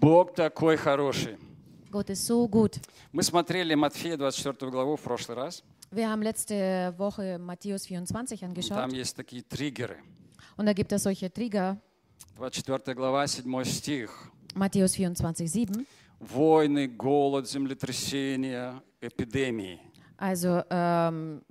Бог такой хороший. Gott ist so gut. Мы смотрели Матфея 24 главу в прошлый раз. Wir haben letzte Woche Matthäus 24 Там angeschaut есть такие триггеры. und da gibt es solche Trigger. 24 глава, 7 стих. Matthäus 24, 7. Войны, голод, землетрясения, эпидемии. Also ähm,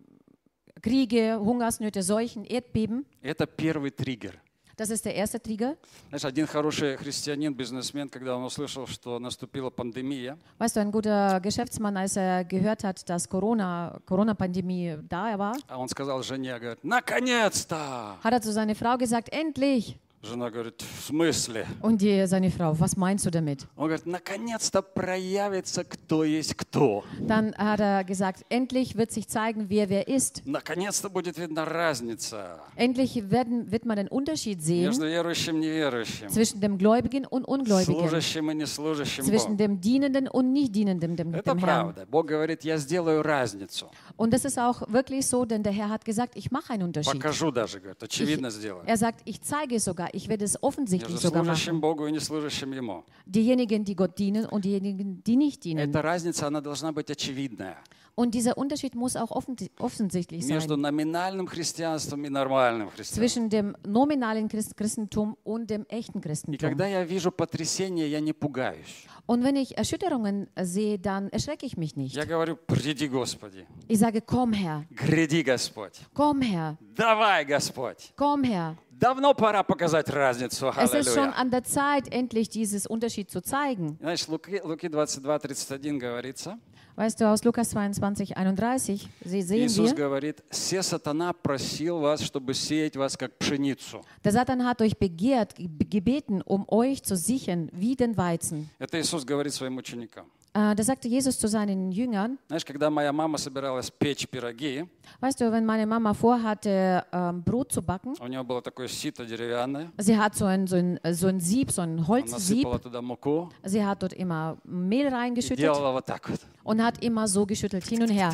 Kriege, Hungersnöte, Seuchen, Erdbeben. Это первый триггер. Das ist der erste Trigger. Знаешь, один хороший христианин, бизнесмен, когда он услышал, что наступила пандемия, Weißt du, ein guter Geschäftsmann, als er gehört hat, dass Corona, Corona-Pandemie da war, а он сказал жене, говорит, наконец-то! hat er zu seiner Frau gesagt, endlich. Жена говорит, в смысле? Und die, seine Frau, was meinst du damit? Он говорит, наконец-то проявится, кто есть кто. Dann hat er gesagt, endlich wird sich zeigen, wer wer ist. Наконец-то будет видна разница Endlich werden, wird man den Unterschied между sehen верующим и неверующим, zwischen dem Gläubigen und Ungläubigen, служащим и неслужащим zwischen Богу. dem Dienenden und Nichtdienenden, dem, Это dem Herrn. правда. Бог говорит, я сделаю разницу. Und das ist auch wirklich so, denn der Herr hat gesagt, ich mache einen Unterschied. Покажу даже, говорит, очевидно Ich, сделаю. er sagt, ich zeige es sogar, ich werde es offensichtlich Между sogar machen. служащим Богу и неслужащим Ему. Diejenigen, die Gott dienen und diejenigen, die nicht dienen. Эта разница, она должна быть очевидная. Und dieser Unterschied muss auch offen, offensichtlich Между sein номинальным христианством и нормальным христианством. zwischen dem nominalen Christ Christentum und dem echten И Christentum. когда я вижу потрясение, я не пугаюсь. Und wenn ich Erschütterungen sehe, dann erschrecke ich mich nicht. Я говорю, приди, Господи. Ich sage, komm her, Гряди, Господь. komm her, Давай, Господь. komm her. Давно пора показать разницу. Es ist schon an der Zeit, endlich dieses Unterschied zu zeigen. Знаешь, Луки, Луки 22, 31 говорится, Weißt du, aus Lukas 22, 31, sie sehen Иисус wir, говорит, «Се сатана просил вас, чтобы сеять вас, как пшеницу». der Satan hat euch begehrt, ge- gebeten, um euch zu sichern wie den Weizen. Это Иисус говорит своим ученикам. Äh, Da sagte Jesus zu seinen Jüngern, Знаешь, когда моя мама собиралась печь пироги, weißt du, wenn meine Mama vorhatte, ähm, Brot zu backen, у нее было такое сито деревянное, sie hat so ein, so ein, so ein Sieb, so ein она Holzsieb, сыпала туда муку sie hat dort immer Mehl и reingeschüttet делала вот так вот. und hat immer so geschüttelt, hin und her.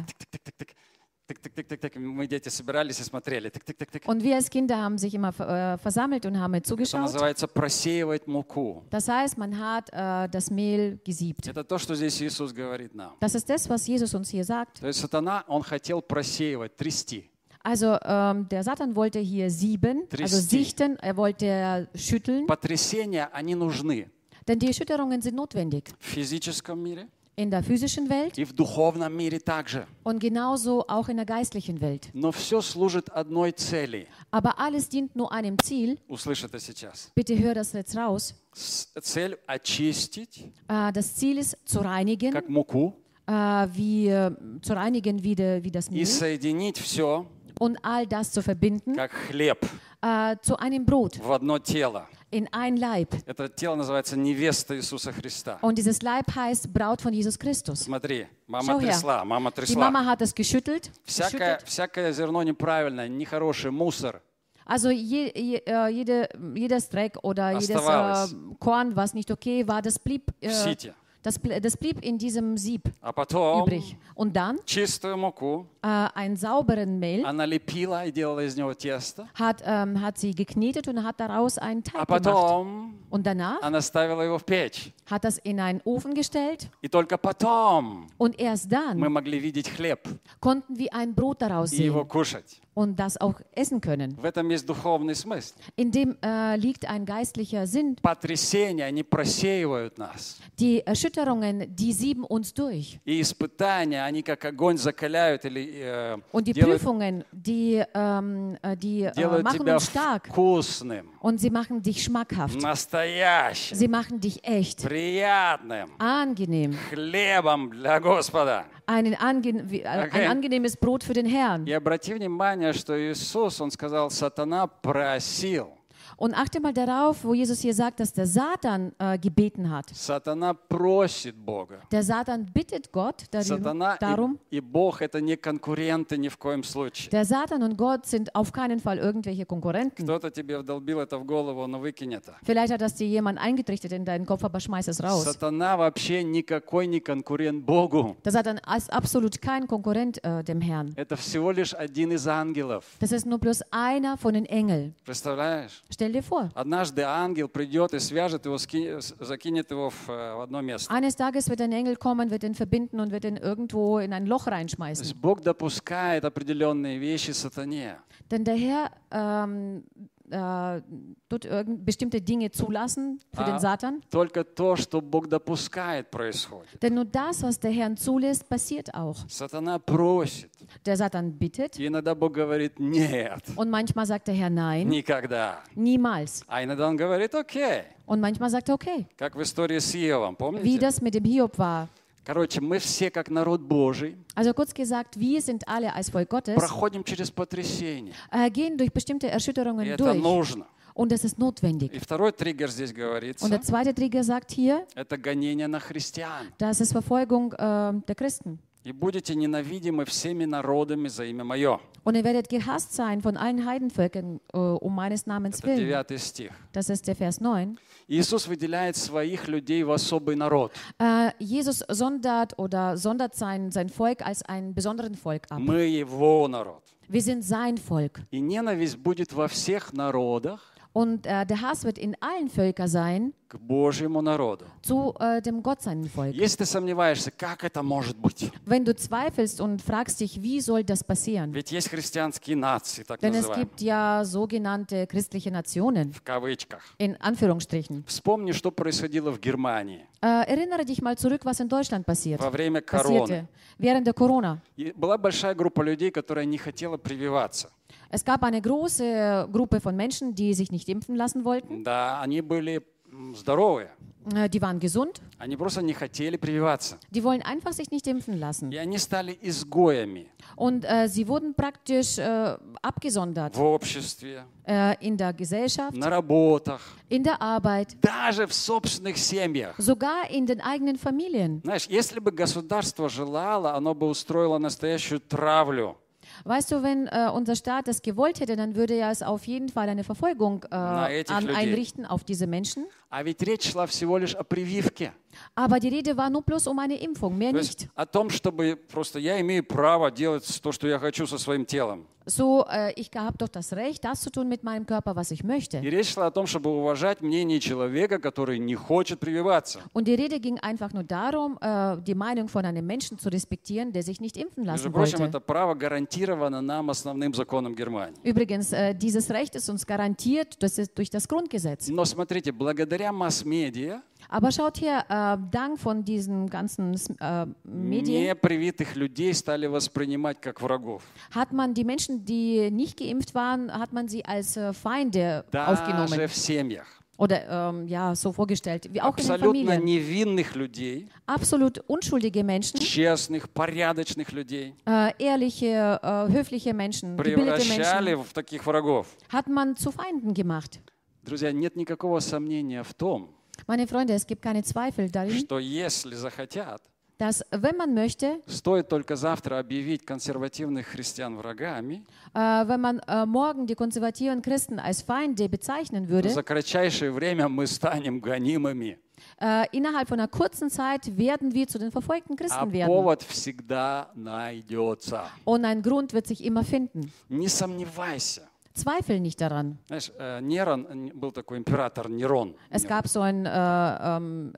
Тык-тык-тык-тык. Тык-тык-тык-тык. Мы дети собирались и смотрели. Тык-тык-тык-тык. Und wir als Kinder haben sich immer äh, versammelt und haben Это zugeschaut. называется просеивать муку. Das heißt, man hat äh, das Mehl gesiebt. Это то, что здесь Иисус говорит нам. Das ist das, was Jesus uns hier sagt. То есть сатана, он хотел просеивать, трясти. Also ähm, der Satan wollte hier sieben, also Tristi. sichten, er wollte schütteln, Потрясения, они нужны denn die Erschütterungen sind notwendig в физическом мире in der physischen Welt и в духовном мире также. und genauso auch in der geistlichen Welt. Но все служит одной цели. Aber alles dient nur einem Ziel. Услышь это сейчас. Bitte hör das jetzt raus. С- Цель очистить, Äh, das Ziel ist zu reinigen, как муку, äh, wie, äh, zu reinigen wie, de, wie das и Mehl соединить все, und all das zu verbinden как хлеб, äh, zu einem Brot, в одно тело. in ein Leib. Это тело называется невеста Иисуса Христа. Und dieses Leib heißt Braut von Jesus Christus. Смотри, мама Schau her. трясла, мама Die трясла. Mama hat es geschüttelt. Всякое, geschüttelt. всякое зерно неправильное, нехорошее, мусор. Also je, je, äh, jede, jedes Dreck oder jedes äh, Оставалось. Korn, was nicht okay war, das blieb, в äh, сите. das, bl- das blieb in diesem Sieb А потом übrig. Und dann чистую муку äh, einen sauberen Mehl она лепила и делала из него тесто. hat, ähm, hat sie geknetet und hat daraus einen А Teig gemacht. потом Und danach она ставила его в печь. hat das in einen Ofen gestellt И только потом und erst мы dann могли видеть хлеб konnten wir ein Brot daraus и его sehen кушать. und das auch essen können. В этом есть духовный смысл. In dem äh, liegt ein geistlicher Sinn. Потрясения, они просеивают нас. Die Erschütterungen, die sieben uns durch. И испытания, они как огонь закаляют или э, Und die делают, Prüfungen, die, ähm, äh, die äh, делают machen тебя uns stark вкусным, und sie machen dich schmackhaft. настоящим, Sie machen dich echt, приятным, angenehm. хлебом для Господа. Einen ange wie- äh, Okay. Ein angenehmes Brot für den Herrn. И обрати внимание, что Иисус, Он сказал, сатана просил. Und achte mal darauf, wo Jesus hier sagt, dass der Satan äh, gebeten hat. Сатана просит Бога. Der Satan bittet Gott darüber, Сатана darum. и, и Бог это не конкуренты ни в коем случае. Der Satan und Gott sind auf keinen Fall irgendwelche Konkurrenten. Кто-то тебе вдолбил это в голову, но выкинь это. Vielleicht hat das dir jemand eingetrichtert in deinen Kopf, aber schmeiß es raus. Сатана вообще никакой не конкурент Богу. Der Satan ist absolut kein Konkurrent äh, dem Herrn. Это всего лишь один из ангелов. Das ist nur bloß einer von den Engeln. Представляешь? Stell Однажды ангел придет и свяжет его, закинет его в, э, одно место. eines Tages wird ein Engel kommen, wird ihn verbinden und wird ihn irgendwo in ein Loch То reinschmeißen. есть Бог допускает определенные вещи сатане. Denn der Herr ähm, äh, tut irgend bestimmte Dinge zulassen für Ah. den Satan. Только то, что Бог допускает, происходит. Denn nur das, was der Herr zulässt, passiert auch. Сатана просит. Der Satan bittet И иногда Бог говорит «нет, und manchmal sagt der Herr nein, никогда». niemals. А иногда он говорит «окей». Und manchmal sagt er okay. Как в истории с Иовом, Wie помните? das mit dem Hiob war. Короче, мы все, как народ Божий, Also kurz gesagt, wir sind alle als Volk Gottes, проходим через потрясение. äh, gehen durch bestimmte И Erschütterungen это durch. нужно. Und das ist notwendig. И второй триггер здесь Und говорится, der zweite Trigger sagt hier, это гонение на христиан. das ist Verfolgung äh, der Christen. И будете ненавидимы всеми народами за имя Мое. Und ihr werdet gehasst sein von allen Heidenvölkern äh, um meines Namens Это willen. девятый стих. Das ist der Vers 9. Иисус выделяет своих людей в особый народ. Äh, Jesus sondert oder sondert sein, sein Volk als einen besonderen Volk ab. Мы Его народ. Wir sind sein Volk. И ненависть будет во всех народах Und äh, der Hass wird in allen Völkern sein к Божьему народу. zu äh, dem Gott seinen Volk. Если ты сомневаешься, как это может быть? Wenn du zweifelst und fragst dich, wie soll das passieren? Ведь есть христианские нации, так Denn es называемые, gibt ja sogenannte christliche Nationen, в кавычках. in Anführungsstrichen. Вспомни, что происходило в Германии Äh, erinnere dich mal zurück, was in Deutschland passiert. во время короны. passierte während der Corona. И была большая группа людей, которая не хотела прививаться. Es gab eine große Gruppe von Menschen, die sich nicht impfen lassen wollten. Да, они были м, здоровые. Äh, Die waren gesund. Они просто не хотели прививаться. Die wollen einfach sich nicht impfen lassen. И они стали изгоями Und äh, sie wurden praktisch äh, abgesondert в обществе, äh, in der Gesellschaft, на работах, in der Arbeit, даже в собственных семьях. sogar in den eigenen Familien. Знаешь, если бы государство желало, оно бы устроило настоящую травлю Weißt du, wenn äh, unser Staat das gewollt hätte, dann würde er es auf jeden Fall eine Verfolgung äh, an, einrichten auf diese Menschen. А ведь речь шла всего лишь о прививке. Aber die Rede war nur bloß um eine Impfung, mehr То есть nicht. о том, чтобы просто я имею право делать то, что я хочу со своим телом. So, äh, ich habe doch das Recht, das zu tun mit meinem Körper, was ich möchte. И речь шла о том, чтобы уважать мнение человека, который не хочет прививаться. Und die Rede ging einfach nur darum, äh, die Meinung von einem Menschen zu respektieren, der sich nicht impfen Между lassen прочим, wollte. это право гарантировано нам основным законом Германии. Übrigens, äh, dieses Recht ist uns garantiert das ist durch das Grundgesetz. Но смотрите, благодаря масс-медиа Aber schaut her, äh, dank von diesen ganzen äh, Medien непривитых людей стали воспринимать как врагов. hat man die Menschen, die nicht geimpft waren, hat man sie als äh, Feinde Даже aufgenommen в семьях. oder ähm, ja so vorgestellt, wie auch in den Абсолютно Familien. невинных людей, Absolut unschuldige Menschen, честных, порядочных людей äh, ehrliche, äh, höfliche Menschen, gebildete превращали Menschen, в таких врагов. hat man zu Feinden gemacht. Друзья, нет никакого сомнения в том, Meine Freunde, es gibt keine Zweifel darin, что если захотят, dass wenn man möchte, стоит только завтра объявить консервативных христиан врагами, äh, wenn man äh, morgen die konservativen Christen als Feinde bezeichnen würde, за кратчайшее время мы станем гонимыми. äh, innerhalb von einer kurzen Zeit werden wir zu den verfolgten А Christen werden. повод всегда найдется. Und ein Grund wird sich immer finden. Не сомневайся. Zweifel nicht daran. Знаешь, э, Нерон, э, был такой император Нерон. Es gab so einen äh, ähm,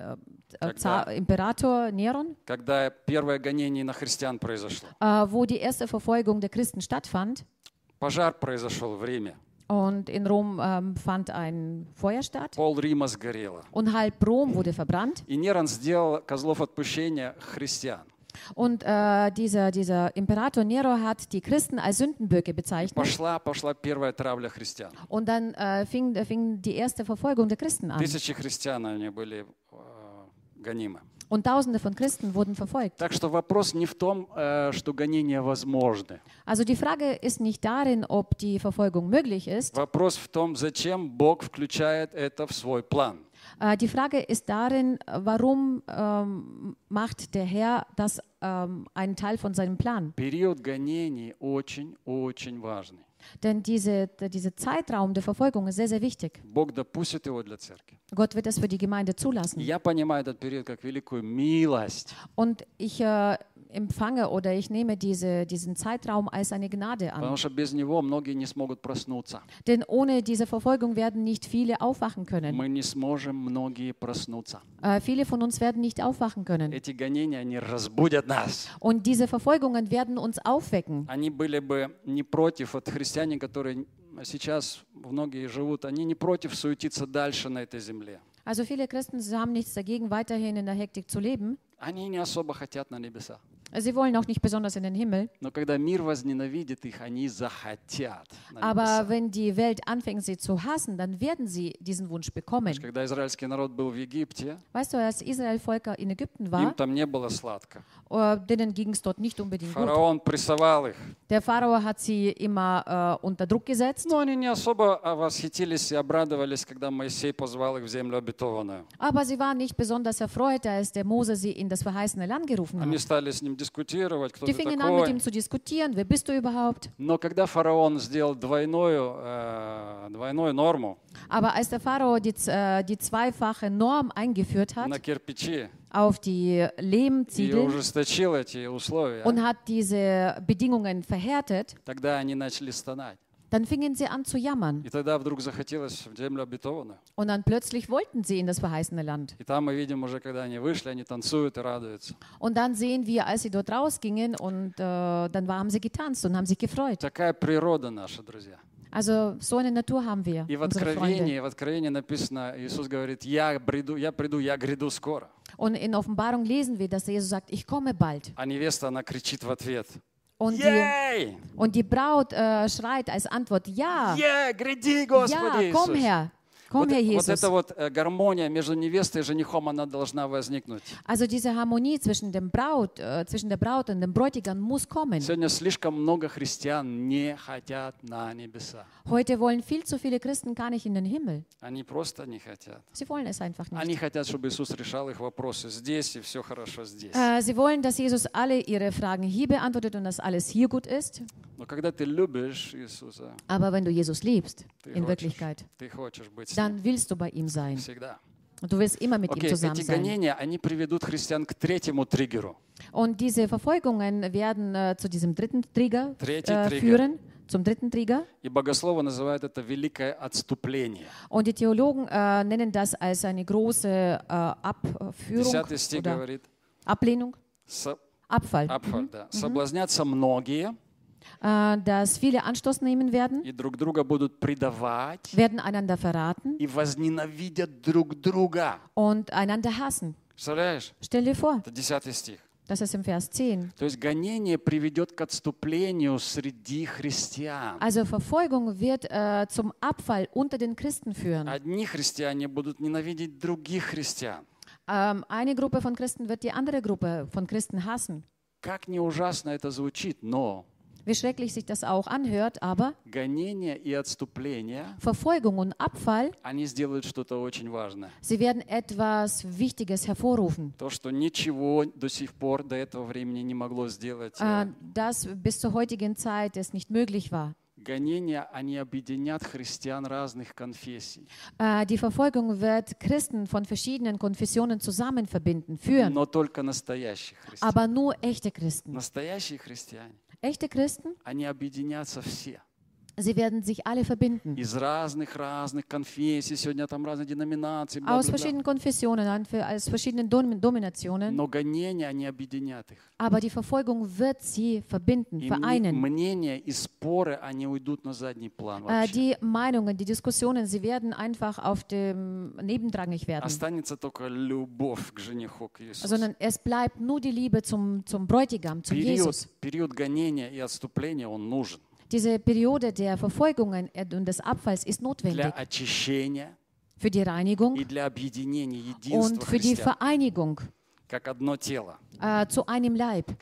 äh, Zar, Imperator Neron, Когда первое гонение на христиан произошло. äh, wo die erste Verfolgung der Christen stattfand. Пожар произошел в Риме. Und in Rom ähm, fand ein Feuer statt. Пол Рима сгорело. Und halb Rom wurde verbrannt. И Нерон сделал козлов отпущения христиан. Und äh, dieser, dieser Imperator Nero hat die Christen als Sündenböcke bezeichnet. Пошла, пошла первая травля христиан. Und dann äh, fing, fing die erste Verfolgung der Christen an. Тысячи христиан, они были э, гонимы. Und Tausende von Christen wurden verfolgt. Так что вопрос не в том, э, что гонения возможны. Also die Frage ist nicht darin, ob die Verfolgung möglich ist. Вопрос в том, зачем Бог включает это в свой план. Äh, die Frage ist darin, warum ähm, macht der Herr das ähm, einen Teil von seinem Plan? Период гонений очень-очень важный. Denn diese, dieser Zeitraum der Verfolgung ist sehr, sehr wichtig. Бог допустит его для церкви. Gott wird das für die Gemeinde zulassen. Я понимаю этот период как великую милость. Und ich äh, empfange oder ich nehme diese, diesen Zeitraum als eine Gnade an. Потому что без него многие не смогут проснуться. Denn ohne diese Verfolgung werden nicht viele aufwachen können. Мы не сможем многие проснуться. Äh, viele von uns werden nicht aufwachen können. Эти гонения, они разбудят нас. Und diese Verfolgungen werden uns aufwecken. Они были бы не против, вот христиане, которые сейчас многие живут, они не против суетиться дальше на этой земле. Also viele Christen sie haben nichts dagegen, weiterhin in der Hektik zu leben. Они не особо хотят на небеса. Sie wollen auch nicht besonders in den Himmel. Но когда мир возненавидит их, они захотят на Aber небеса. wenn die Welt anfängt, sie zu hassen, dann werden sie diesen Wunsch bekommen. Знаешь, Когда израильский народ был в Египте, Weißt du, als Israel-Volk in Ägypten им war, там не было сладко. äh, denen ging es dort nicht unbedingt gut. Фараон прессовал их. Der Pharao hat sie immer äh, unter Druck gesetzt, Но они не особо а, восхитились и обрадовались, когда Моисей позвал их в землю обетованную. aber sie waren nicht besonders erfreut, als der Mose sie in das verheißene Land gerufen Они hat. Дискутировать, кто Die ты fingen an, mit такой. ihm zu diskutieren, wer bist du überhaupt? Но когда фараон сделал двойную, э, двойную норму Aber als der Pharao die, äh, die zweifache Norm eingeführt на hat кирпичи auf die и Lehmziegel ужесточил эти условия, und hat diese Bedingungen verhärtet, тогда они начали стонать. dann fingen sie an zu jammern. И тогда вдруг захотелось в землю обетованную. Und dann plötzlich wollten sie in das verheißene Land. И там мы видим уже, когда они вышли, они танцуют и радуются. Und dann sehen wir, als sie dort rausgingen und äh, dann war, haben sie getanzt und haben sich gefreut. Такая природа наша, друзья. Also so eine Natur haben wir, И в unsere Freunde. Откровении, в Откровении написано, Иисус говорит, я приду, я приду, я гряду скоро. Und in Offenbarung lesen wir, dass Jesus sagt, ich komme bald. А невеста, она кричит в ответ, Und die, Ей! und die Braut äh, schreit als Antwort, ja, Ей, гряди, Господи ja, komm Иисус! her, komm Вот, her, вот Jesus. эта вот э, гармония между невестой и женихом, она должна возникнуть. Also diese Harmonie zwischen, dem Braut, äh, zwischen der Braut und dem Bräutigam muss kommen. Сегодня слишком много христиан не хотят на небеса. Heute wollen viel zu viele Christen gar nicht in den Himmel. Они просто не хотят. Sie wollen es einfach nicht. Они хотят, чтобы Иисус решал их вопросы здесь, и все хорошо здесь. Äh, sie wollen, dass Jesus alle ihre Fragen hier beantwortet und dass alles hier gut ist. Aber wenn du Jesus liebst, in Wirklichkeit, dann willst du bei ihm sein. Und du wirst immer mit okay, ihm zusammen sein. Гонения, Und diese Verfolgungen werden äh, zu diesem dritten Trigger, äh, führen. Zum dritten Trigger. Und die Theologen äh, nennen das als eine große Abführung oder говорит, Ablehnung. Abfall. Abfall mhm. да. Соблазнятся многие. Äh, dass viele Anstoß nehmen werden, и друг друга будут предавать werden einander verraten и возненавидят друг друга. und einander hassen. Представляешь? Stell dir vor, Это десятый стих. das ist im Vers 10. То есть гонение приведет к отступлению среди христиан. Also Verfolgung wird äh, zum Abfall unter den Christen führen. Одни христиане будут ненавидеть других христиан. Ähm, eine Gruppe von Christen wird die andere Gruppe von Christen hassen. Как не ужасно это звучит, но Wie schrecklich sich das auch anhört, aber гонение и отступление, Verfolgung und Abfall, они сделают что-то очень важное. sie werden etwas Wichtiges hervorrufen. То, что ничего до сих пор, до этого времени не могло сделать. Äh, das bis zur heutigen Zeit es nicht möglich war. Гонения, они объединят христиан разных конфессий. Äh, die Verfolgung wird Christen von verschiedenen Konfessionen zusammen verbinden, führen, Но только настоящих христиан. aber nur echte Christen. Настоящие христиане, Echte Christen, они объединятся все. sie werden sich alle verbinden. Из разных-разных конфессий. Сегодня там разные деноминации. Aus бла-бла-бла. verschiedenen Konfessionen, an- für- aus verschiedenen Dom Dominationen. Но гонения, они объединят их. Aber die Verfolgung wird sie verbinden, И мни- vereinen. мнения и споры, они уйдут на задний план Äh, вообще. die Meinungen, die Diskussionen, sie werden einfach auf dem nebendrangig werden. Останется только любовь к жениху, к Иисусу. Sondern es bleibt nur die Liebe zum, zum Bräutigam, zum Период, Jesus. период гонения и отступления, он нужен Diese Periode der Verfolgungen und des Abfalls ist notwendig. Für die Reinigung und für die Vereinigung. Äh, zu einem Leib,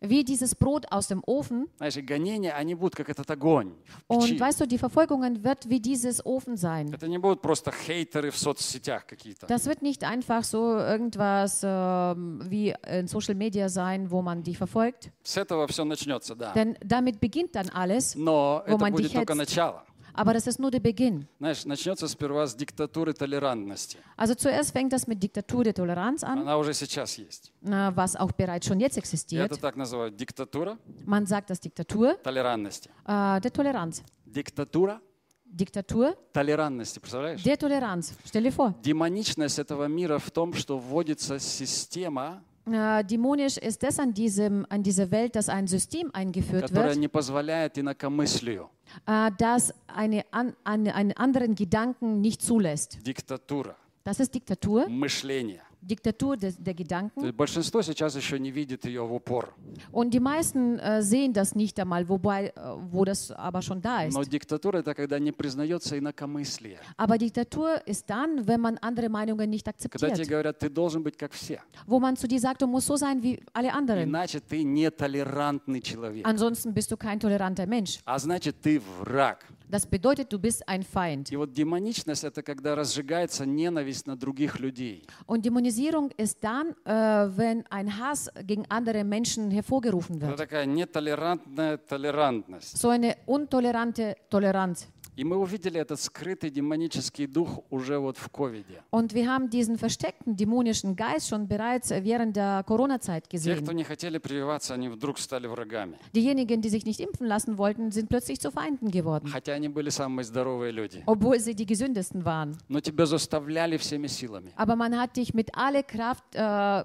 как этот хлеб из печи. Wie dieses Brot aus dem Ofen. Знаешь, и гонения, они будут как этот огонь в Und печи. weißt du, die Verfolgungen wird wie dieses Ofen sein. Это не будут просто хейтеры в соцсетях какие-то. Das wird nicht einfach so irgendwas ähm, wie in Social Media sein, wo man dich verfolgt. С этого все начнется, да. Denn damit beginnt dann alles. Но Wo это man будет dich только hetzt. начало. Aber das ist nur der Beginn. Знаешь, начнется сперва с диктатуры толерантности. Also zuerst fängt das mit Diktatur der Toleranz an, Она уже сейчас есть. was auch bereits schon jetzt Я existiert. это так называю. Диктатура Man sagt das Diktatur толерантности. äh, der Toleranz. Диктатура Diktatur толерантности, представляешь? Toleranz. Stell dir vor. Демоничность этого мира в том, что вводится система, Äh, dämonisch ist das an, diesem, an dieser Welt, dass ein System eingeführt которая wird, не позволяет инакомыслию. äh, das eine, an, eine, einen anderen Gedanken nicht zulässt. Диктатура Das ist Diktatur, мышления. Diktatur des, der То Gedanken. есть большинство сейчас еще не видит ее в упор. Und die meisten äh, sehen das nicht einmal, wobei, äh, wo das aber schon da ist. Но диктатура это когда не признается инакомыслие. Aber Diktatur ist dann, wenn man andere Meinungen nicht Когда тебе akzeptiert. говорят, ты должен быть как все. Wo man zu dir sagt, du musst so sein wie alle anderen. Иначе ты нетолерантный человек. Ansonsten bist du kein toleranter Mensch. А значит, ты враг. Das bedeutet, du bist ein Feind. И вот демоничность это когда разжигается ненависть на других людей. Und Dämonisierung ist dann, äh, wenn ein Hass gegen andere Menschen hervorgerufen Это wird. такая нетолерантная толерантность. So eine untolerante Toleranz. И мы увидели этот скрытый демонический дух уже вот в ковиде. Und wir haben diesen versteckten dämonischen Geist schon bereits während der Corona-Zeit Те, кто gesehen. не хотели прививаться, они вдруг стали врагами. Diejenigen, die sich nicht impfen lassen wollten, sind plötzlich zu Feinden geworden, Хотя они были самые здоровые люди. obwohl sie die gesündesten waren. Но тебя заставляли всеми силами. Aber man hat dich mit aller Kraft äh,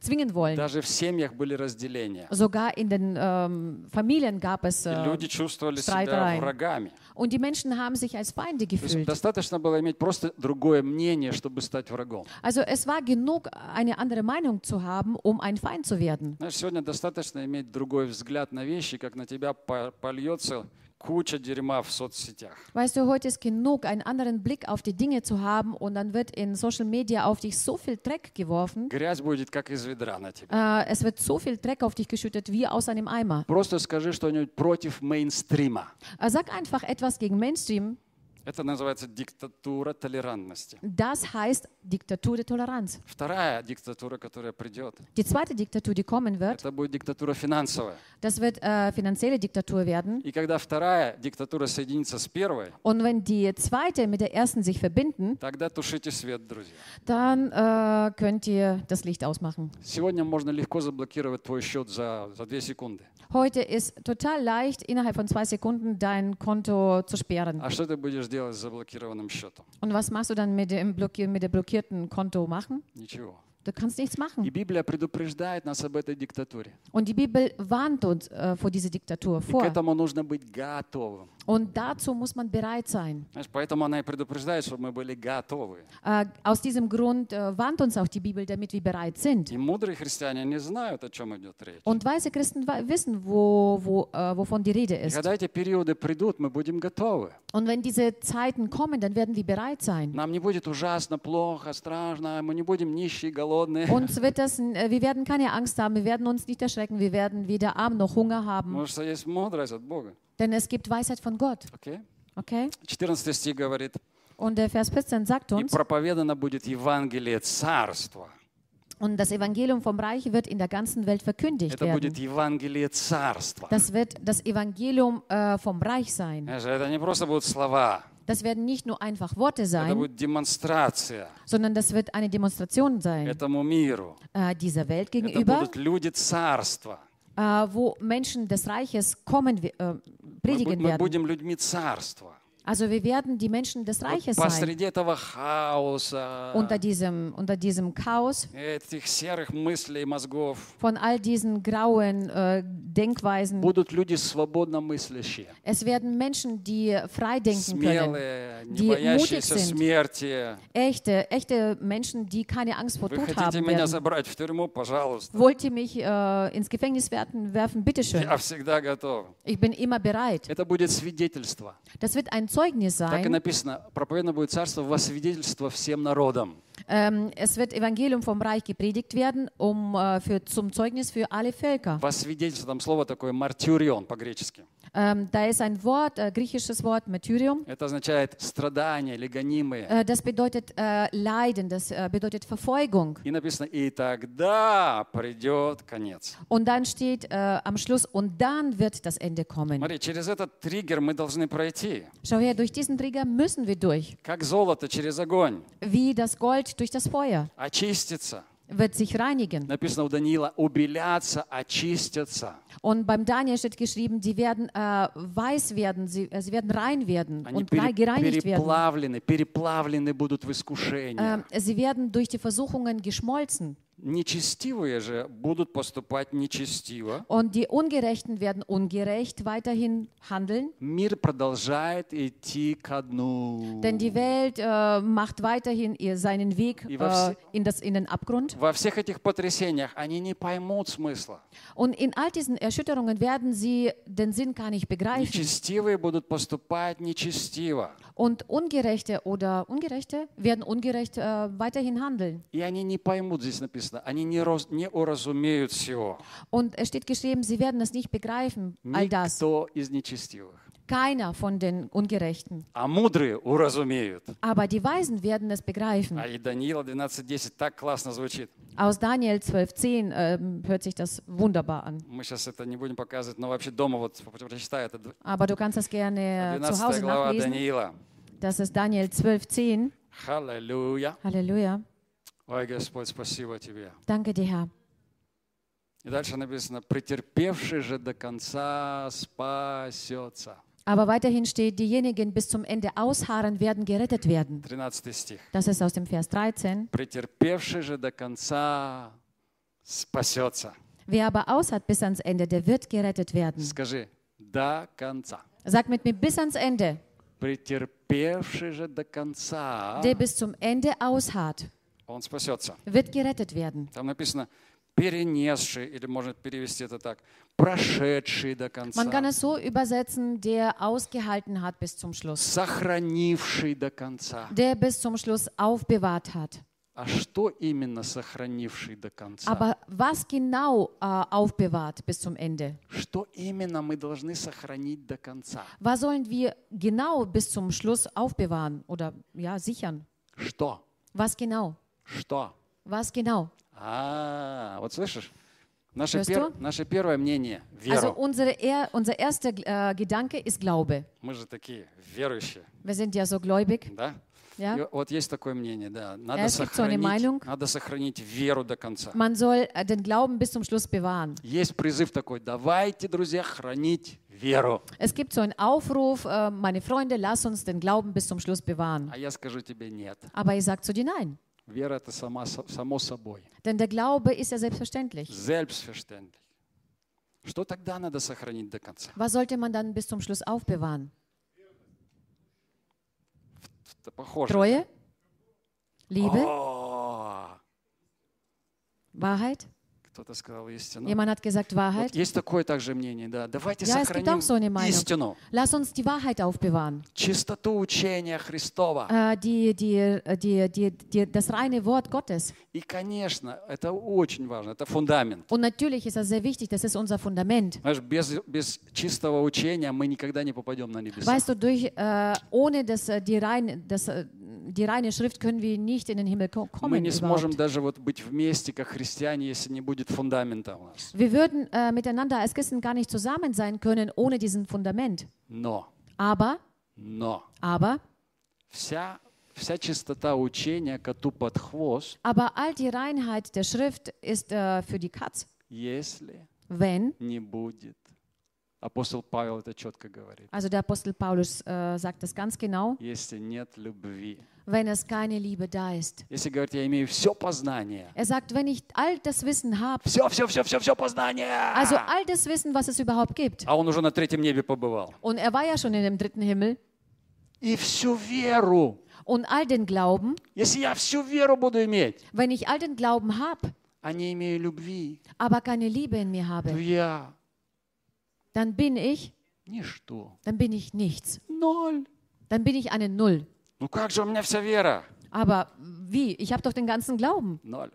zwingen wollen. Даже в семьях были разделения. Sogar in den ähm, Familien gab es. Äh, люди чувствовали себя врагами. und die Menschen haben sich als Feinde gefühlt. достаточно было иметь просто другое мнение, чтобы стать врагом. Also es war genug, eine andere Meinung zu haben, um ein Feind zu werden. Знаешь, сегодня достаточно иметь другой взгляд на вещи, как на тебя по- польется Weißt du, heute ist genug, einen anderen Blick auf die Dinge zu haben und dann wird in Social Media auf dich so viel Dreck geworfen. Äh, es wird so viel Dreck auf dich geschüttet wie aus einem Eimer. Äh, sag einfach etwas gegen Mainstream. Это называется диктатура толерантности. Das heißt Diktatur der Toleranz. Вторая диктатура, которая придет, Die zweite Diktatur, die kommen wird, это будет диктатура финансовая. das wird äh, finanzielle Diktatur werden. И когда вторая диктатура соединится с первой, Und wenn die zweite mit der ersten sich verbinden, тогда тушите свет, друзья. dann äh, könnt ihr das Licht ausmachen. Сегодня можно легко заблокировать твой счет за, за две секунды. Heute ist total leicht, innerhalb von zwei Sekunden dein Konto zu sperren. А что ты будешь делать с заблокированным счетом? Und was machst du dann mit dem, mit dem blockierten Konto machen? Ничего. Du kannst nichts И machen. Библия предупреждает нас об этой диктатуре. Und die Bibel warnt uns äh, vor dieser Diktatur И к vor. этому нужно быть готовым. Und dazu muss man bereit sein. Äh, aus diesem Grund äh, warnt uns auch die Bibel, damit wir bereit sind. Und weise Christen wissen, wo, wo, äh, wovon die Rede ist. Und wenn diese Zeiten kommen, dann werden wir bereit sein. Uns wird das, wir werden keine Angst haben, wir werden uns nicht erschrecken, wir werden weder arm noch Hunger haben. Потому что есть мудрость от Бога. denn es gibt Weisheit von Gott. Окей? Okay? 14 стих говорит, Und der Vers 14 sagt и uns, проповедано будет Евангелие Царства. und das Evangelium vom Reich wird in der ganzen Welt verkündigt Это будет werden. Евангелие Царства. Das wird das Evangelium äh, vom Reich sein. Знаешь, Это не просто будут слова, Das werden nicht nur einfach Worte это sein, будет демонстрация sondern das wird eine Demonstration sein этому миру. äh, dieser Welt Это gegenüber, Äh, wo Menschen des Reiches kommen, äh, predigen werden. будем людьми Царства. Also wir werden die Menschen des Вот Reiches sein. посреди этого хаоса, Unter diesem, unter diesem Chaos этих серых мыслей, мозгов, von all diesen grauen äh, Denkweisen. будут люди свободно мыслящие, Es werden Menschen, die frei denken können. смелые, не die боящиеся mutig sind. смерти. Echte, echte Menschen, die keine Angst vor Вы Tod хотите haben меня werden. забрать в тюрьму, пожалуйста. Wollt ihr mich äh, ins Gefängnis werfen? werfen? Bitteschön. Я всегда готов. Ich bin immer bereit. Это будет свидетельство. Das wird ein Zeugnis Так и sein. написано, проповедано будет царство во свидетельство всем народам. Ähm, es wird Evangelium vom Reich gepredigt werden, um äh, für, zum Zeugnis für alle Völker. Во свидетельство там слово такое мартюрион по-гречески. Ähm, da ist ein Wort, äh, griechisches Wort, Martyrium. Это означает страдания или гонимые. Äh, das bedeutet äh, Leiden, das äh, bedeutet Verfolgung. И написано, и тогда придет конец. Und dann steht äh, am Schluss, und dann wird das Ende kommen. Смотри, через этот триггер мы должны пройти. Schau her, durch diesen Trigger müssen wir durch. Как золото через огонь. Wie das Gold durch das Feuer Очиститься. wird sich reinigen. Написано у Даниила, убеляться, очистятся. Und beim Daniel steht geschrieben, sie werden äh, weiß werden, sie, äh, sie werden rein werden Они und пере- rei- gereinigt werden. переплавлены, переплавлены будут в искушение. Ähm, sie werden durch die Versuchungen geschmolzen. Нечестивые же будут поступать нечестиво. Und die Ungerechten werden ungerecht weiterhin handeln. Мир продолжает идти ко дну. Denn die Welt äh, macht weiterhin ihr, seinen Weg И во äh, все- in, das, in den Abgrund. Во всех этих потрясениях они не поймут смысла. Und in all diesen Erschütterungen werden sie den Sinn gar nicht begreifen. Нечестивые будут поступать нечестиво. Und Ungerechte oder Ungerechte werden ungerecht äh, weiterhin handeln. И они не поймут, здесь написано, они не, роз- не уразумеют всего. Und es steht geschrieben, sie werden es nicht begreifen, all das. Никто из нечестивых. Keiner von den Ungerechten. А мудрые уразумеют. Aber die Weisen werden es begreifen. А и Даниила 12.10 так классно звучит. Aus Daniel 12,10 ähm, hört sich das wunderbar an. Мы сейчас это не будем показывать, но вообще дома вот прочитай, это Aber du kannst das gerne äh, zu 12 Hause глава nachlesen. Даниила. Das ist Daniel 12,10. Аллилуйя. Halleluja. Ой, Господь, спасибо Тебе. Danke dir, Herr. И дальше написано, претерпевший же до конца спасется. Aber weiterhin steht, diejenigen bis zum Ende ausharren werden gerettet werden. 13 стих. Das ist aus dem Vers 13. Претерпевший же до конца спасется. Wer aber ausharrt bis ans Ende, der wird gerettet werden. Скажи, до конца. Sag mit mir bis ans Ende. Претерпевший же до конца, Der bis zum Ende ausharrt, Он спасется. wird gerettet werden. Там написано перенесший, или можно перевести это так, прошедший до конца, Man kann es so übersetzen, der ausgehalten hat bis zum Schluss. сохранивший до конца. Der bis zum Schluss aufbewahrt hat. А что именно сохранивший до конца? Aber was genau äh, aufbewahrt bis zum Ende? Что именно мы должны сохранить до конца? Was sollen wir genau bis zum Schluss aufbewahren oder ja, sichern? Что? Was genau? Что? Was genau? А, вот слышишь? Наше, пер- наше первое мнение – Also веру. unsere, er, unser erster äh, Gedanke ist Glaube. Мы же такие верующие, Wir sind ja so gläubig. да? Ja? И вот есть такое мнение, да. Надо, es gibt so сохранить, Meinung. надо сохранить веру до конца. Man soll äh, den Glauben bis zum Schluss bewahren. Есть призыв такой, давайте, друзья, хранить веру. Es gibt so einen Aufruf, äh, meine Freunde, lass uns den Glauben bis zum Schluss bewahren. А я скажу тебе нет. Aber ich sage zu dir nein. Вера – это сама, само собой. Denn der Glaube ist ja selbstverständlich. Selbstverständlich. Что тогда надо сохранить до конца? Was sollte man dann bis zum Schluss aufbewahren? Это похоже. Treue? Liebe? О, Wahrheit? Кто-то сказал истину. Jemand hat gesagt Wahrheit. Вот есть такое также мнение, да. Давайте Ja, сохраним so истину, Lass uns die Wahrheit aufbewahren. чистоту учения Христова. Äh, die, die, äh, die, die, die, das reine Wort Gottes. И, конечно, это очень важно, это фундамент. Und natürlich ist das sehr wichtig, das ist unser Fundament. Знаешь, без, без чистого учения мы никогда не попадем на небеса. Weißt du, durch, äh, ohne das, äh, die, rein, das, äh, die reine Schrift können wir nicht in den Himmel ko- Мы kommen. не сможем Überhaupt. даже вот быть вместе, как христиане, если не нас. Wir würden äh, miteinander als Christen gar nicht zusammen sein können ohne diesen Fundament. Но, Aber, но, aber, вся, вся чистота учения коту под хвост, aber all die Reinheit der Schrift ist äh, für die Katz, если wenn, не будет. Апостол Павел это четко говорит. also der Apostel Paulus äh, sagt das ganz genau, Если нет любви. wenn es keine Liebe da ist. Если говорить, я имею все познание. Er sagt, wenn ich all das Wissen habe, Все, все, все, все, все познание. also all das Wissen, was es überhaupt gibt, А он уже на третьем небе побывал. und er war ja schon in dem dritten Himmel, И всю веру. und all den Glauben, Если я всю веру буду иметь, wenn ich all den Glauben habe, а не имею любви, aber keine Liebe in mir то habe, я dann bin ich, ничто. dann bin ich nichts. Ноль. Dann bin ich eine Null. Ну как же у меня вся вера? Aber wie? Ich habe doch den ganzen Glauben. Ноль.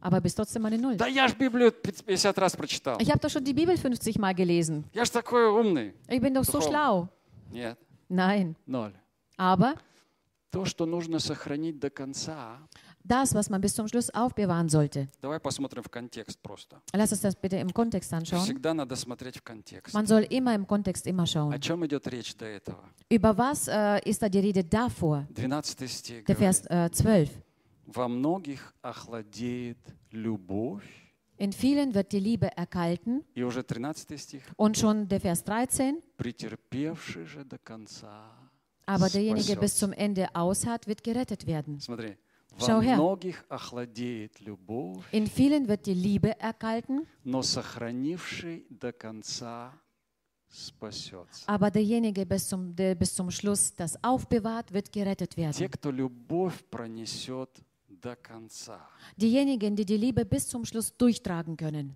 Aber bist trotzdem eine Null. Да я ж Библию 50 раз прочитал. Ich habe doch schon die Bibel 50 Mal gelesen. Я ж такой умный. Ich bin doch so Духовно. schlau. Нет, Nein. ноль. Aber То, что нужно сохранить до конца, das, was man bis zum Schluss aufbewahren sollte. давай посмотрим в контекст просто. Lass uns das bitte im Kontext anschauen. Всегда надо смотреть в контекст. Man soll immer im Kontext immer О schauen. чем идет речь до этого? Über was äh, ist da die Rede davor? 12 стих Der говорит, Vers äh, 12. «Во многих охладеет любовь». In vielen wird die Liebe erkalten. И уже 13 стих. Und schon der Vers 13. «Претерпевший же до конца Aber derjenige bis спасется». zum Ende ausharrt, wird gerettet werden. Смотри. Schau her. In vielen wird die Liebe erkalten, aber derjenige, bis zum, der bis zum Schluss das aufbewahrt, wird gerettet werden. Diejenigen, die die Liebe bis zum Schluss durchtragen können,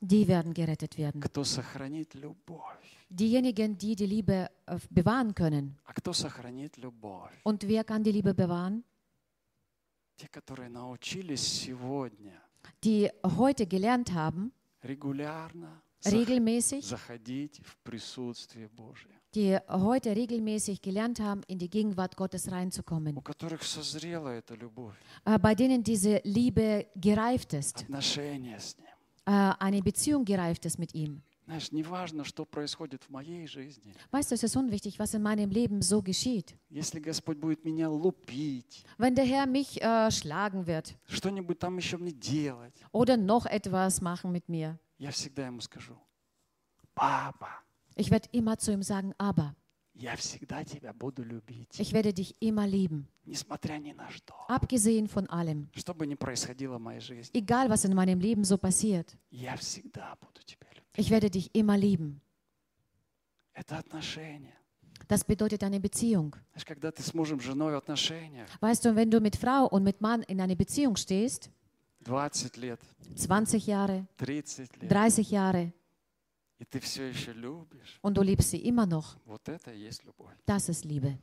die werden gerettet werden. Diejenigen, die die Liebe äh, bewahren können. Und wer kann die Liebe bewahren? Те, которые научились сегодня Die heute gelernt haben, регулярно зах- regelmäßig, заходить в присутствие Божие, die heute regelmäßig gelernt haben, in die Gegenwart Gottes у reinzukommen. которых созрела эта любовь, Äh, Bei denen diese Liebe gereift ist, отношения с Ним. äh, eine Beziehung gereift ist mit ihm. Знаешь, не важно, что происходит в моей жизни. Weißt du, es ist unwichtig, was in meinem Leben so geschieht. Если Господь будет меня лупить, Wenn der Herr mich äh, schlagen wird что-нибудь там еще мне делать, oder noch etwas machen mit mir, я всегда ему скажу, папа, ich werde immer zu ihm sagen, aber я всегда тебя буду любить, ich werde dich immer lieben, несмотря ни на что. abgesehen von allem. Что бы ни происходило в моей жизни, Egal, was in meinem Leben so passiert, я всегда буду тебя любить. ich werde dich immer lieben. Это отношения. Das bedeutet eine Beziehung. Знаешь, когда ты с мужем, женой в отношениях, Weißt du, wenn du mit Frau und mit Mann in einer Beziehung stehst, 20 лет, 20 Jahre, 30 лет, 30 Jahre, и ты все еще любишь, und du liebst sie immer noch, вот это и есть любовь. das ist Liebe.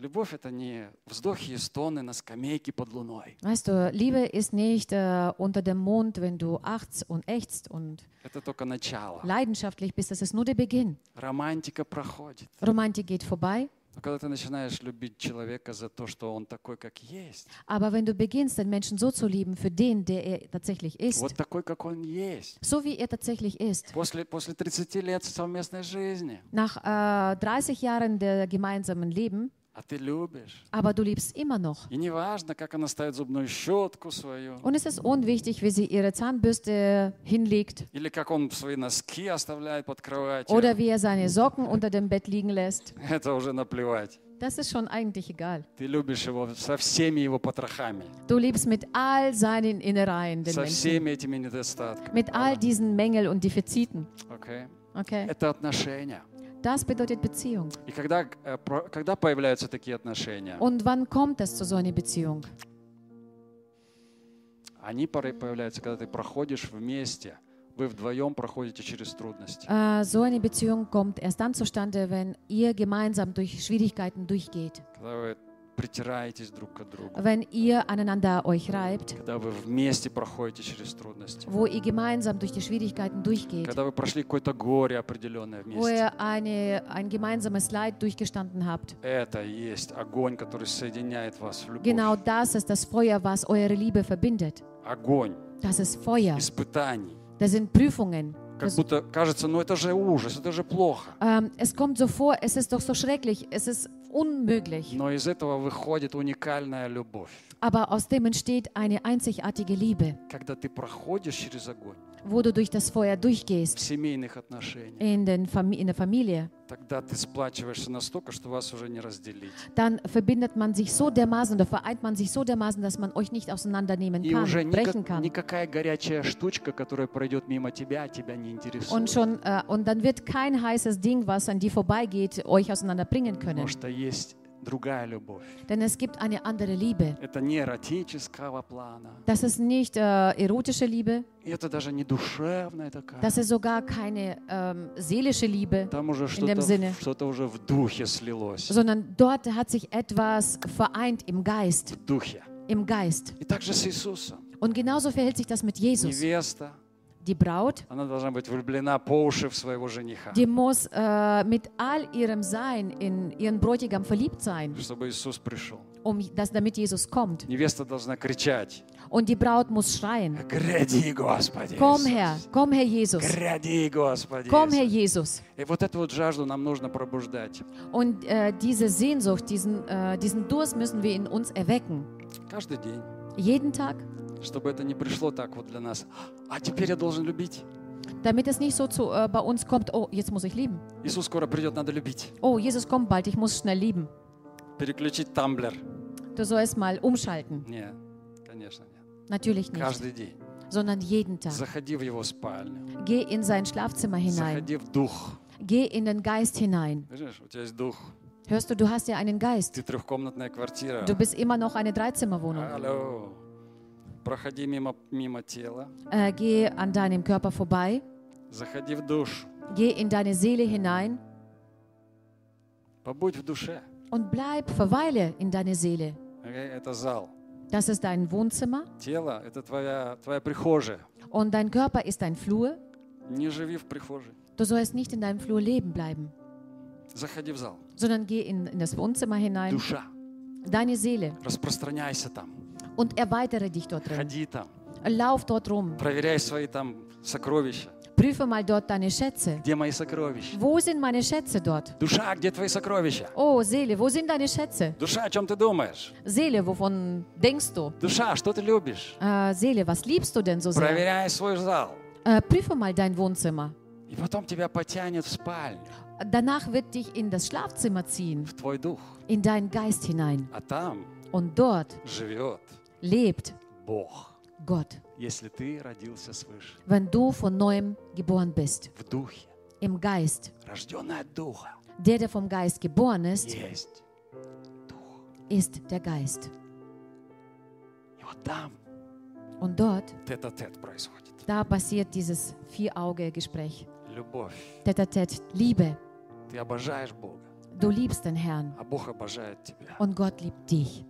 Любовь — это не вздохи и стоны на скамейке под луной. Weißt du, Liebe ist nicht äh, unter dem Mond, wenn du achzt und ächzt und Это только начало. leidenschaftlich bist. Das ist nur der Beginn. Романтика проходит. Romantik geht vorbei. Но когда ты начинаешь любить человека за то, что он такой, как есть, Aber wenn du beginnst, den Menschen so zu lieben für den, der er tatsächlich ist, вот такой, как он есть, so wie er tatsächlich ist, после, после 30 лет совместной жизни, nach äh, 30 Jahren der gemeinsamen Leben, а ты любишь. aber du liebst immer noch. И неважно, как она ставит зубную щетку свою, Und es ist unwichtig, wie sie ihre Zahnbürste hinlegt или как он свои носки оставляет под кроватью. oder wie er seine Socken unter dem Bett liegen lässt. Это уже наплевать. Das ist schon eigentlich egal. Ты любишь его со всеми его потрохами, Du liebst mit all seinen Innereien den со Menschen, всеми этими недостатками. mit all diesen Mängeln und Defiziten. Окей? Okay? Это отношения. Das bedeutet Beziehung. И когда, э, про- когда появляются такие отношения, Und wann kommt es zu so einer Beziehung? они порой появляются, когда ты проходишь вместе, вы вдвоем проходите через трудности. Äh, so eine Beziehung kommt erst dann zustande, wenn ihr gemeinsam durch Schwierigkeiten durchgeht. Когда вы притираетесь друг к другу, Wenn ihr aneinander euch reibt, когда вы вместе проходите через трудности, wo ihr gemeinsam durch die Schwierigkeiten durchgeht, когда вы прошли какое-то горе определенное wo вместе. ihr eine, ein gemeinsames Leid durchgestanden habt. Это есть огонь, который соединяет вас в любовь. Genau das ist das Feuer, was eure Liebe verbindet. Огонь Das ist Feuer. испытаний. Das sind Prüfungen. Как будто кажется, ну это же ужас, это же плохо. ähm, es kommt so vor, es ist doch so schrecklich, es ist unmöglich. Но из этого выходит уникальная любовь. Aber aus dem entsteht eine einzigartige Liebe, Когда ты проходишь через огонь wo du durch das Feuer в durchgehst семейных отношениях, in, den Fam in der Familie. тогда ты сплачиваешься настолько, что вас уже не разделить. Dann verbindet man sich so dermaßen oder vereint man sich so dermaßen, dass man euch nicht auseinandernehmen И kann, уже brechen никак- kann. никакая горячая штучка, которая пройдет мимо тебя, тебя не Und, интересует. schon, äh, und dann wird kein heißes Ding, was an dir vorbeigeht, euch auseinanderbringen können. Потому что есть другая любовь. Denn es gibt eine andere Liebe. Это не эротического плана. Das ist nicht äh, erotische Liebe, И это даже не душевная такая. das ist sogar keine ähm, seelische Liebe, Там уже in dem что-то Sinne. что уже в духе слилось. sondern dort hat sich etwas vereint im Geist, В духе. im Geist. И также с Иисусом. Und genauso verhält sich das mit Jesus. Невеста, Die Braut, она должна быть влюблена по уши в своего жениха. die muss äh, mit all ihrem Sein in ihren Bräutigam verliebt sein, Чтобы Иисус пришел. um dass, damit Jesus kommt. Невеста должна кричать. Und die Braut muss schreien. Гряди, Господи. Komm Иисус. her, komm her Jesus, Гряди, Господи. komm her Иисус. Jesus. И вот эту вот жажду нам нужно пробуждать. Und äh, diese Sehnsucht, diesen, äh, diesen Durst müssen wir in uns erwecken. Каждый день. Jeden Tag, Чтобы это не пришло так вот для нас. А теперь я должен любить. damit es nicht so zu, äh, bei uns kommt, oh, jetzt muss ich lieben. Иисус скоро придет, надо любить. Oh, Jesus kommt bald, ich muss schnell lieben. Переключить тамблер. Du sollst mal umschalten. Нет, конечно нет. Natürlich nicht, Каждый день. sondern jeden Tag. Заходи в его спальню. Geh in sein Schlafzimmer hinein. Заходи в дух. Geh in den Geist hinein. Видишь, у тебя есть дух. Hörst du, du hast ja einen Geist. Ты трехкомнатная квартира. Du bist immer noch eine Dreizimmerwohnung. Алло. Проходи мимо, мимо тела. Äh, geh an deinem Körper vorbei. Заходи в душ. Geh in deine Seele hinein Побудь в душе. und bleib, verweile in deine Seele. Окей? Это зал. Das ist dein Wohnzimmer Тело – это твоя, твоя прихожая. und dein Körper ist dein Flur. Не живи в прихожей. Du sollst nicht in deinem Flur leben bleiben, Заходи в зал. sondern geh in, in das Wohnzimmer hinein, Душа. deine Seele Распространяйся там. und erweitere dich dort drin. Ходи там. Lauf dort rum. Проверяй свои там сокровища. Prüfe mal dort deine Schätze. Где мои сокровища? Wo sind meine Schätze dort? Душа, где твои сокровища? Oh, Seele, wo sind deine Schätze? Душа, о чем ты думаешь? Seele, wovon denkst du? Душа, что ты любишь? Äh, Seele, was liebst du denn so sehr? Проверяй свой зал. Äh, prüfe mal dein Wohnzimmer. И потом тебя потянет в спальню, Danach wird dich in das Schlafzimmer ziehen, в твой дух. in deinen Geist hinein. А там Und dort живет lebt Бог. Gott, Если ты родился свыше, wenn du von neuem geboren bist, в духе, im Geist. рожденный от духа, Der, der vom Geist geboren ist, есть дух. ist der Geist. И вот там Und dort, тет-а-тет происходит. da passiert dieses Vier-Auge-Gespräch. Любовь. Tete-Tet, Liebe. Ты обожаешь Бога, Du liebst den Herrn а Бог обожает тебя. und Gott liebt dich.